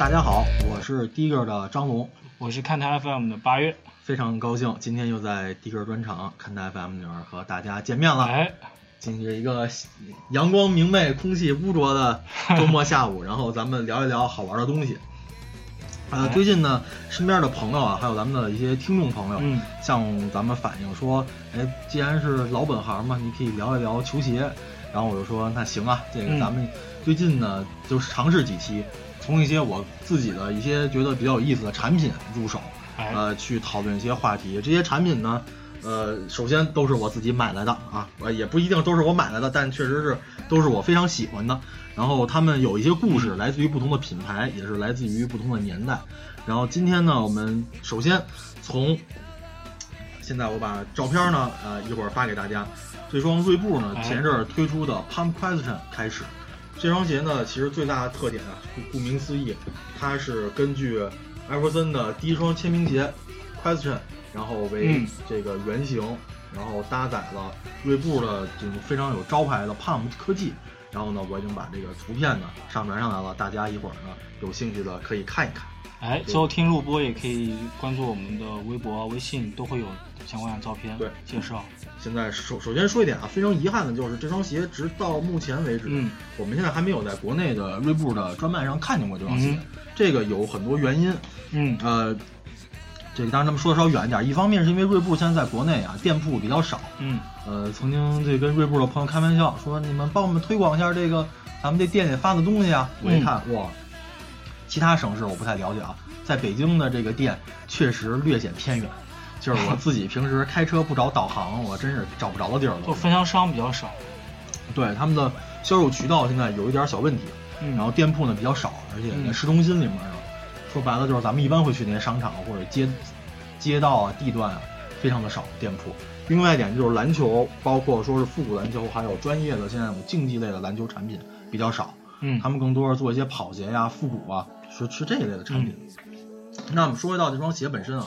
大家好，我是第一个的张龙，我是看台 FM 的八月，非常高兴今天又在第一个专场看台 FM 里面和大家见面了。哎，今天一个阳光明媚、空气污浊的周末下午，然后咱们聊一聊好玩的东西。呃，最近呢，身边的朋友啊，还有咱们的一些听众朋友，嗯，向咱们反映说，哎，既然是老本行嘛，你可以聊一聊球鞋。然后我就说，那行啊，这个咱们最近呢，就是尝试几期，从一些我自己的一些觉得比较有意思的产品入手，呃，去讨论一些话题。这些产品呢，呃，首先都是我自己买来的啊，呃，也不一定都是我买来的，但确实是都是我非常喜欢的。然后他们有一些故事，来自于不同的品牌，也是来自于不同的年代。然后今天呢，我们首先从现在我把照片呢，呃，一会儿发给大家。这双锐步呢，前阵儿推出的 Pump Question 开始。这双鞋呢，其实最大的特点啊，顾名思义，它是根据艾弗森的第一双签名鞋 Question，然后为这个原型，然后搭载了锐步的这种非常有招牌的 Pump 科技。然后呢，我已经把这个图片呢上传上来了，大家一会儿呢有兴趣的可以看一看。哎，之后听录播也可以关注我们的微博、微信，都会有相关的照片对介绍。现在首首先说一点啊，非常遗憾的就是这双鞋直到目前为止，嗯，我们现在还没有在国内的锐步的专卖上看见过这双鞋。嗯、这个有很多原因，嗯，呃，这个当然咱们说的稍远一点，一方面是因为锐步现在在国内啊店铺比较少，嗯，呃，曾经这跟锐步的朋友开玩笑说，你们帮我们推广一下这个咱们这店里发的东西啊。我一看，哇，其他省市我不太了解啊，在北京的这个店确实略显偏远。就是我自己平时开车不找导航，我真是找不着的地儿了。就分销商比较少，对他们的销售渠道现在有一点小问题，嗯、然后店铺呢比较少，而且在市中心里面呢，说白了就是咱们一般会去那些商场或者街街道啊地段啊，非常的少店铺。另外一点就是篮球，包括说是复古篮球，还有专业的现在有竞技类的篮球产品比较少。嗯，他们更多是做一些跑鞋呀、复古啊，是是这一类的产品。那我们说回到这双鞋本身啊。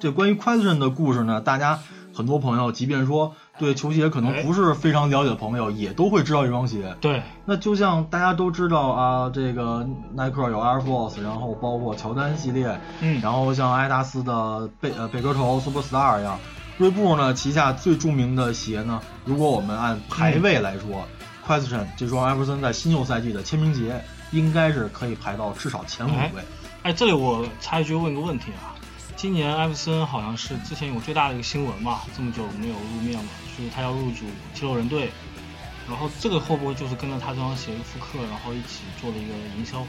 这关于 Question 的故事呢，大家很多朋友，即便说对球鞋可能不是非常了解的朋友，也都会知道这双鞋。对，那就像大家都知道啊，这个耐克有 Air Force，然后包括乔丹系列，嗯，然后像阿迪达斯的贝呃贝壳头 Superstar 一样，锐步呢旗下最著名的鞋呢，如果我们按排位来说、嗯、，Question 这双艾弗森在新秀赛季的签名鞋，应该是可以排到至少前五位。哎，哎这里我插一句问个问题啊。今年艾弗森好像是之前有最大的一个新闻嘛，这么久没有露面嘛，就是他要入主七六人队，然后这个会不会就是跟着他这双鞋复刻，然后一起做的一个营销活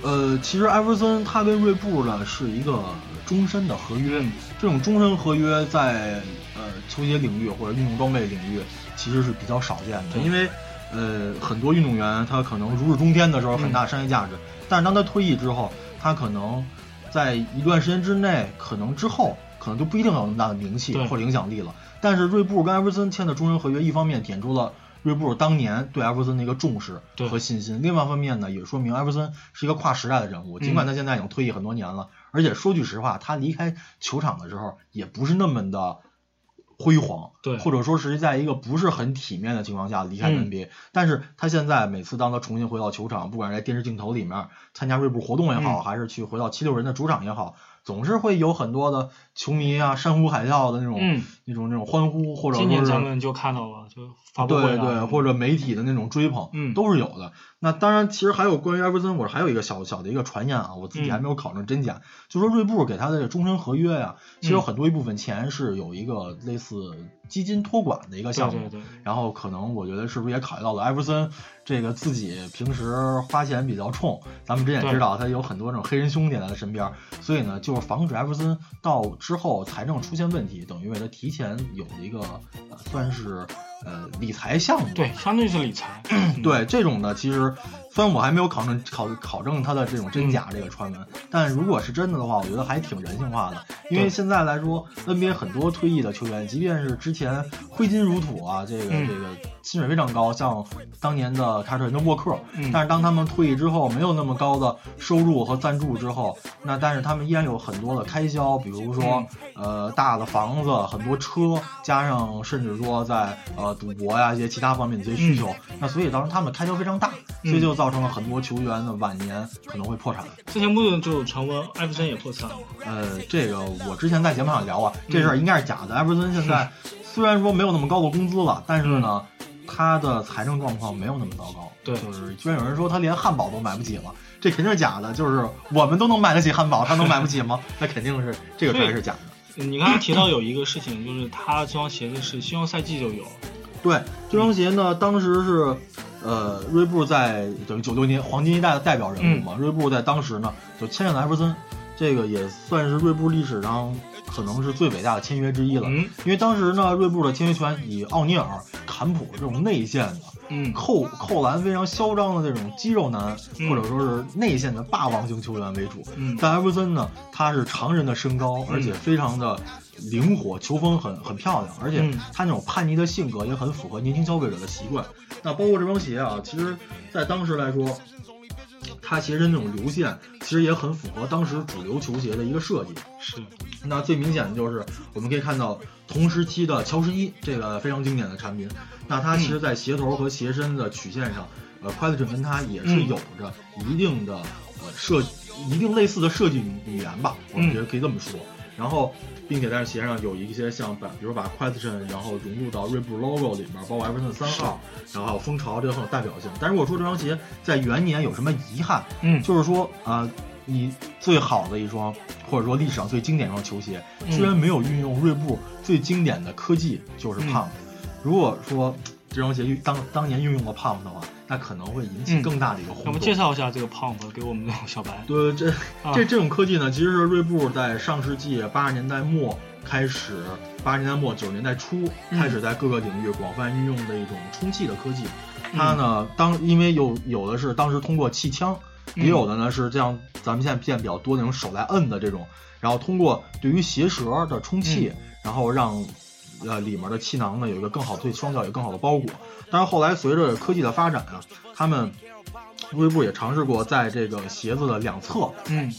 动？呃，其实艾弗森他跟锐步呢是一个终身的合约，这种终身合约在呃球鞋领域或者运动装备领域其实是比较少见的，因为呃很多运动员他可能如日中天的时候很大商业价值，嗯、但是当他退役之后，他可能。在一段时间之内，可能之后可能就不一定有那么大的名气或者影响力了。但是锐步跟艾弗森签的终身合约，一方面点出了锐步当年对艾弗森的一个重视和信心，另外一方面呢，也说明艾弗森是一个跨时代的人物。尽管他现在已经退役很多年了，嗯、而且说句实话，他离开球场的时候也不是那么的辉煌，对，或者说是在一个不是很体面的情况下离开 NBA、嗯。但是他现在每次当他重新回到球场，不管是在电视镜头里面参加锐步活动也好，嗯、还是去回到七六人的主场也好，总是会有很多的球迷啊山呼海啸的那种、嗯、那种那种欢呼，或者今年咱们就看到了，就发布对对，或者媒体的那种追捧，嗯，都是有的。那当然，其实还有关于艾弗森，我还有一个小小的一个传言啊，我自嗯己还没有考证真假，就说锐步给他的这终身合约呀、啊，其实有很多一部分钱是有一个类似基金托管的一个项目，对对对。然后可能我觉得是不是也考虑到了艾弗森这个自己平时花钱比较冲，咱们之前也知道他有很多这种黑人兄弟在他身边，所以呢，就是防止艾弗森到之后财政出现问题，等于为他提前有了一个呃算是呃理财项目，对，相当于是理财，对这种呢其实。虽然我还没有考证考考证他的这种真假这个传闻，但如果是真的的话，我觉得还挺人性化的。因为现在来说，NBA 很多退役的球员，即便是之前挥金如土啊，这个这个薪水非常高，像当年的凯尔特人的沃克，但是当他们退役之后，没有那么高的收入和赞助之后，那但是他们依然有很多的开销，比如说呃大的房子、很多车，加上甚至说在呃赌博呀一些其他方面的一些需求，那所以当时他们开销非常大，所以就造造成了很多球员的晚年可能会破产。之前不是就传闻艾弗森也破产了？呃，这个我之前在节目上聊啊，这事儿应该是假的。艾弗森现在虽然说没有那么高的工资了，但是呢，他的财政状况没有那么糟糕。对，就是居然有人说他连汉堡都买不起了，这肯定是假的。就是我们都能买得起汉堡，他能买不起吗？那肯定是这个才是假的。你刚才提到有一个事情，就是他这双鞋子是新赛季就有。对，这双鞋呢，当时是，呃，锐步在等于九六年黄金一代的代表人物嘛。锐步在当时呢，就签下了艾弗森，这个也算是锐步历史上可能是最伟大的签约之一了。因为当时呢，锐步的签约权以奥尼尔、坎普这种内线的，嗯，扣扣篮非常嚣张的这种肌肉男，或者说是内线的霸王型球员为主。嗯，但艾弗森呢，他是常人的身高，而且非常的。灵活，球风很很漂亮，而且他那种叛逆的性格也很符合年轻消费者的习惯。那包括这双鞋啊，其实，在当时来说，它鞋身那种流线，其实也很符合当时主流球鞋的一个设计。是。那最明显的就是我们可以看到同时期的乔十一这个非常经典的产品，那它其实在鞋头和鞋身的曲线上，呃，快乐准跟它也是有着一定的呃设一定类似的设计语言吧，我们觉得可以这么说。然后。并且在鞋上有一些像把，比如把 Question，然后融入到锐步 logo 里面，包括 Everton 三号，然后还有蜂巢，这个很有代表性。但如果说这双鞋在元年有什么遗憾，嗯，就是说啊，你最好的一双，或者说历史上最经典一双球鞋，居然没有运用锐步最经典的科技，就是 Pump。如果说这双鞋当当年运用了 Pump 的话。那可能会引起更大的一个轰动。我们介绍一下这个 Pump 给我们的小白。对，这这这种科技呢，其实是锐步在上世纪八十年代末开始，八十年代末九十年代初开始在各个领域广泛运用的一种充气的科技。它呢，当因为有有的是当时通过气枪，也有的呢是这样，咱们现在见比较多那种手来摁的这种，然后通过对于鞋舌的充气，然后让。呃，里面的气囊呢有一个更好对双脚有更好的包裹，但是后来随着科技的发展啊，他们锐步也尝试过在这个鞋子的两侧，嗯，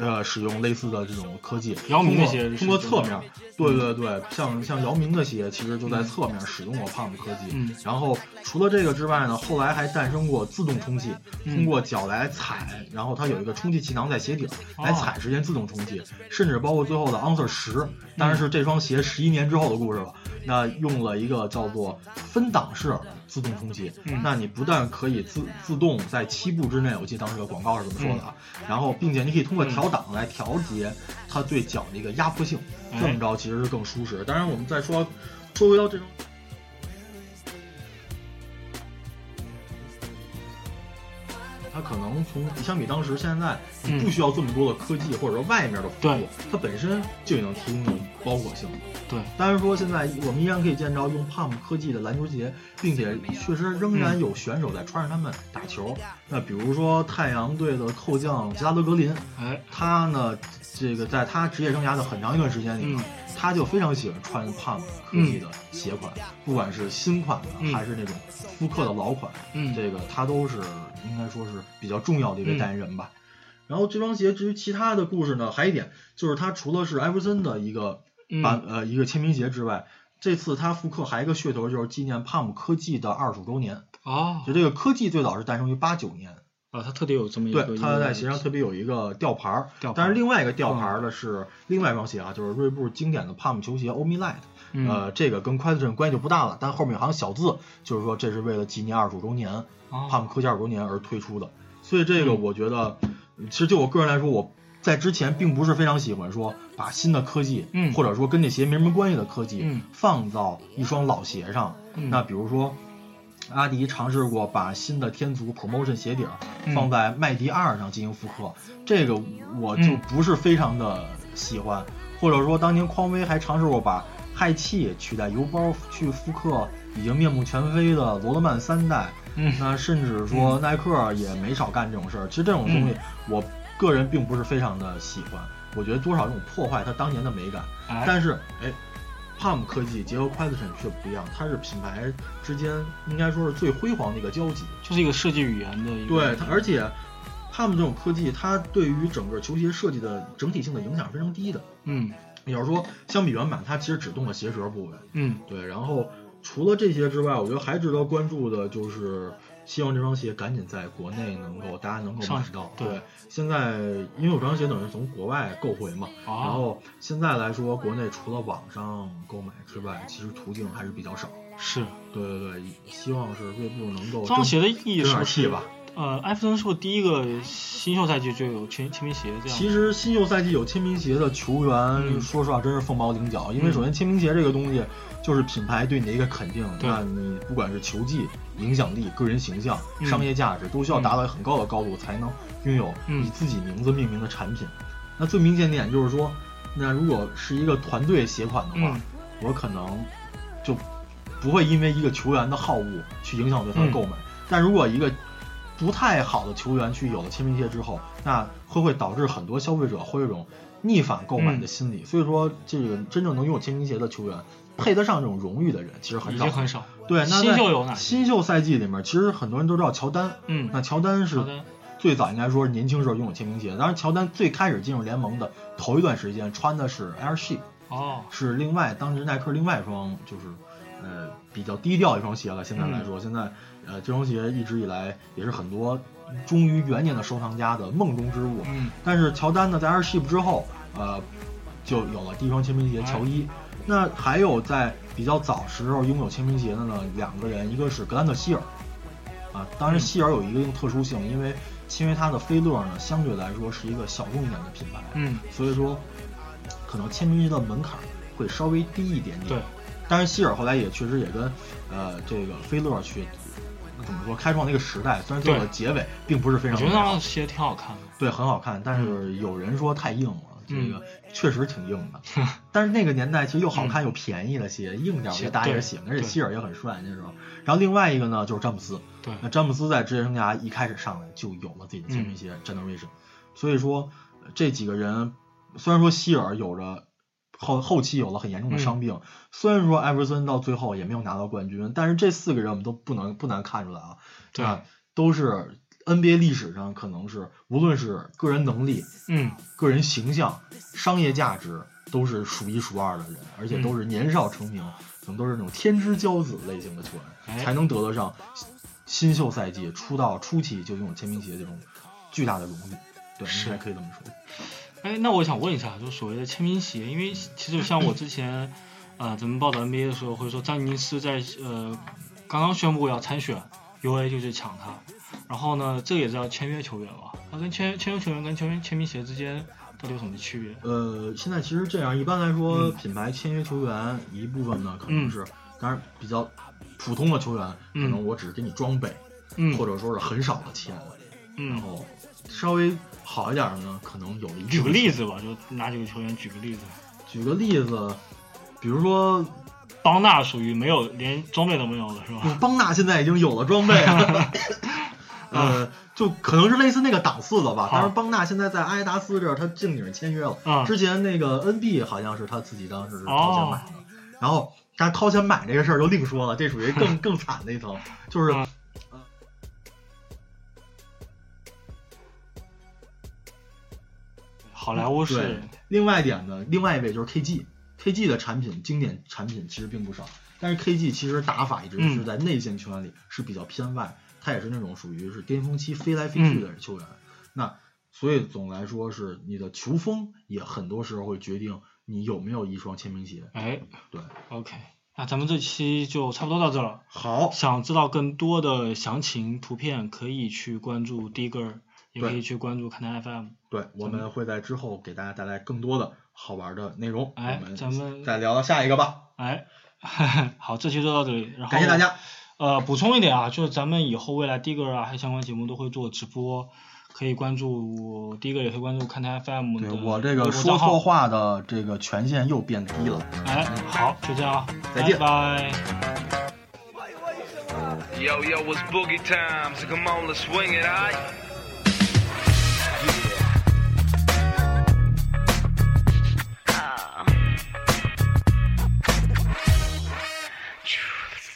呃，使用类似的这种科技，姚明的鞋通过侧面。对对对，像像姚明的鞋，其实就在侧面使用过 Pump 科技。嗯，然后除了这个之外呢，后来还诞生过自动充气，通过脚来踩，然后它有一个充气气囊在鞋底来踩实现自动充气，甚至包括最后的 Answer 十，当然是这双鞋十一年之后的故事了。那用了一个叫做分档式自动充气，那你不但可以自自动在七步之内，我记得当时有广告是这么说的啊，然后并且你可以通过调档来调节它对脚的一个压迫性，这么着。其实是更舒适。当然，我们再说说回到这种，它可能从相比当时现在，你不需要这么多的科技或者说外面的服务，它本身就已经提供了包裹性。对，当然说现在我们依然可以见着用 Pump 科技的篮球鞋，并且确实仍然有选手在穿着它们打球。那比如说太阳队的扣将吉拉德格林，哎，他呢，这个在他职业生涯的很长一段时间里。他就非常喜欢穿 Pump 科技的鞋款，不管是新款的还是那种复刻的老款，嗯，这个他都是应该说是比较重要的一位代言人吧。然后这双鞋至于其他的故事呢，还有一点就是它除了是艾弗森的一个版呃一个签名鞋之外，这次它复刻还一个噱头就是纪念 Pump 科技的二十五周年哦，就这个科技最早是诞生于八九年。啊，它特别有这么一个，对，它在鞋上特别有一个吊牌儿，但是另外一个吊牌儿的是另外一双鞋啊，就是锐步经典的 Pump 球鞋 Omi Light，呃，这个跟 Question 关系就不大了，但后面有行小字，就是说这是为了纪念二十五周年，Pump 科技二十周年而推出的，所以这个我觉得，其实就我个人来说，我在之前并不是非常喜欢说把新的科技，或者说跟这鞋没什么关系的科技放到一双老鞋上，那比如说。阿迪尝试过把新的天足 Promotion 鞋底放在麦迪二上进行复刻，这个我就不是非常的喜欢。或者说，当年匡威还尝试过把氦气取代油包去复刻已经面目全非的罗德曼三代。那甚至说耐克也没少干这种事儿。其实这种东西，我个人并不是非常的喜欢。我觉得多少这种破坏它当年的美感。但是，哎。Pump 科技结合 Question 却不一样，它是品牌之间应该说是最辉煌的一个交集，就是一个设计语言的一个。对，它而且 Pump 这种科技，它对于整个球鞋设计的整体性的影响非常低的。嗯，你要说相比原版，它其实只动了鞋舌部位。嗯，对。然后除了这些之外，我觉得还值得关注的就是希望这双鞋赶紧在国内能够大家能够买到。对，现在因为我这双鞋等于从国外购回嘛，然后现在来说，国内除了网上购买之外，其实途径还是比较少。是，对对对，希望是锐步能够这双鞋的意义是气吧。呃，艾弗森是不是第一个新秀赛季就有签签名鞋这样？其实新秀赛季有签名鞋的球员，说实话真是凤毛麟角。因为首先签名鞋这个东西就是品牌对你的一个肯定，那你不管是球技、影响力、个人形象、商业价值，都需要达到很高的高度才能拥有以自己名字命名的产品。那最明显点就是说，那如果是一个团队鞋款的话，我可能就不会因为一个球员的好恶去影响对他的购买。但如果一个不太好的球员去有了签名鞋之后，那会会导致很多消费者会有一种逆反购买的心理。所以说，这个真正能拥有签名鞋的球员，配得上这种荣誉的人其实很少，很少。对，那新秀有哪？新秀赛季里面，其实很多人都知道乔丹。嗯，那乔丹是最早应该说年轻时候拥有签名鞋。当然，乔丹最开始进入联盟的头一段时间穿的是 Air Sheep，哦，是另外当时耐克另外一双就是呃比较低调一双鞋了。现在来说，现在。呃，这双鞋一直以来也是很多忠于元年的收藏家的梦中之物。嗯，但是乔丹呢，在 Air Sheep 之后，呃，就有了第一双签名鞋乔伊。那还有在比较早时候拥有签名鞋的呢，两个人，一个是格兰特希尔，啊，当然希尔有一个特殊性，因为因为他的菲乐呢，相对来说是一个小众一点的品牌，嗯，所以说可能签名鞋的门槛会稍微低一点点。对，但是希尔后来也确实也跟呃这个菲勒去。怎么说？开创那个时代，虽然最后的结尾并不是非常。我觉得那鞋挺好看的。对，很好看，但是有人说太硬了，这个确实挺硬的。但是那个年代其实又好看又便宜的鞋，硬点儿大家也喜欢，而且希尔也很帅那时候。然后另外一个呢，就是詹姆斯。对。那詹姆斯在职业生涯一开始上来就有了自己的签名鞋 Generation，所以说这几个人虽然说希尔有着。后后期有了很严重的伤病，虽然说艾弗森到最后也没有拿到冠军，但是这四个人我们都不能不难看出来啊，对，都是 NBA 历史上可能是无论是个人能力，嗯，个人形象、商业价值都是数一数二的人，而且都是年少成名，可能都是那种天之骄子类型的球员，才能得得上新秀赛季出道初期就拥有签名鞋这种巨大的荣誉，对，应该可以这么说。哎，那我想问一下，就所谓的签名鞋，因为其实像我之前，呃，咱们报道 NBA 的时候，会说詹尼斯在呃刚刚宣布要参选，UA 就去抢他，然后呢，这也是要签约球员嘛？他跟签签约球员跟球员签名鞋之间到底有什么区别？呃，现在其实这样，一般来说，品牌签约球员一部分呢可能是，当然比较普通的球员，可能我只是给你装备，或者说是很少的钱，然后稍微。好一点的呢，可能有一举个例子吧，就拿几个球员举个例子。举个例子，比如说邦纳属于没有连装备都没有了，是吧？邦纳现在已经有了装备了，呃，就可能是类似那个档次的吧。但是邦纳现在在阿迪达斯这儿，他正经签约了。之前那个 NB 好像是他自己当时掏钱买的，然后但是掏钱买这个事儿就另说了，这属于更 更惨的一层，就是。好莱坞是另外一点呢，另外一位就是 KG，KG 的产品经典产品其实并不少，但是 KG 其实打法一直是在内线球员里是比较偏外，他也是那种属于是巅峰期飞来飞去的球员，那所以总来说是你的球风也很多时候会决定你有没有一双签名鞋。哎，对，OK，那咱们这期就差不多到这了。好，想知道更多的详情图片，可以去关注 Digger。也可以去关注看台 FM，对，我们会在之后给大家带来更多的好玩的内容。哎，咱们再聊到下一个吧。哎，好，这期就到这里，然后感谢大家。呃，补充一点啊，就是咱们以后未来第一个啊，还有相关节目都会做直播，可以关注第一个，也可以关注看台 FM 的。对我这个说错话的这个权限又变低了。哎，好，就这样，再见，拜。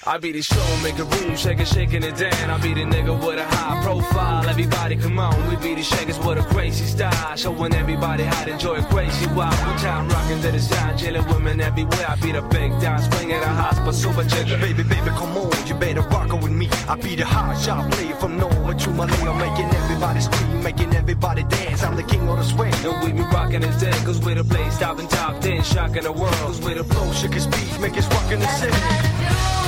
I be the show, make a room, shake it, shaking it down. I be the nigga with a high profile. Everybody come on, we be the shakers with a crazy style. Showing everybody how to enjoy a crazy wild. One time rocking to the sound, chilling women everywhere. I be the big down, swing at a hospital, super jigger. Baby, baby, come on, you better rock with me. I be the hot shot player from nowhere to my I'm making everybody scream, making everybody dance. I'm the king of the swing. And we be rocking it dead, cause we're the place, stopping top 10, shocking the world. Cause we're the flow, shook his beat, make us rockin' the city.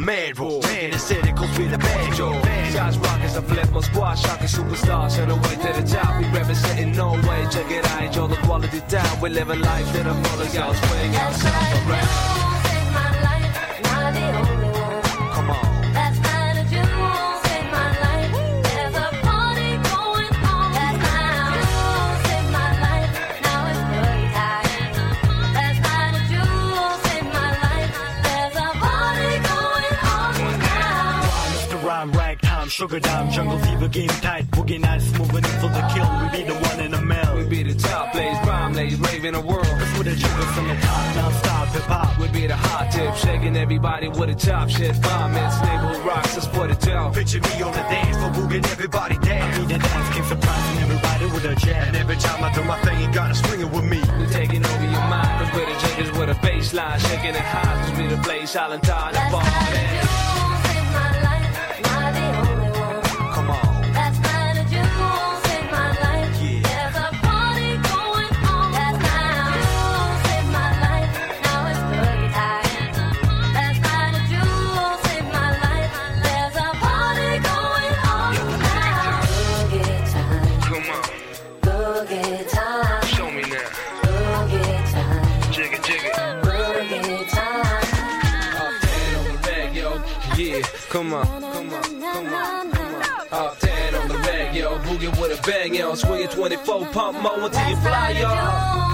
Mad roll. Man, it's it, goes with the banjo. Shots rockers, I flip my squad, shocking superstars, on the way to the top. We representing Norway, check it out, enjoy the quality down. We living life to the fullest, y'all swing yourself around. Sugar dime, jungle fever game tight, boogie nights moving in for the kill. We be the one in the mill. We be the top blaze, prime blaze, raving the world. With the jiggers on the top, non-stop hip hop. We be the hot tip, shaking everybody with the top shit. Vomit, stable rocks, let's put it down. Picture me on the dance floor, booging everybody down. I be the dance king, surprising everybody with a jam. And every time I do my thing, you gotta swing it with me. We taking over your mind, cause we're the jiggers with a baseline, shaking it high, cause we the blaze, silent time, and party. Come on, come on, come on, come on. Up 10 on the reg, yo. Boogie with a bang, yo. Swinging 24 pump mo until you fly, yo.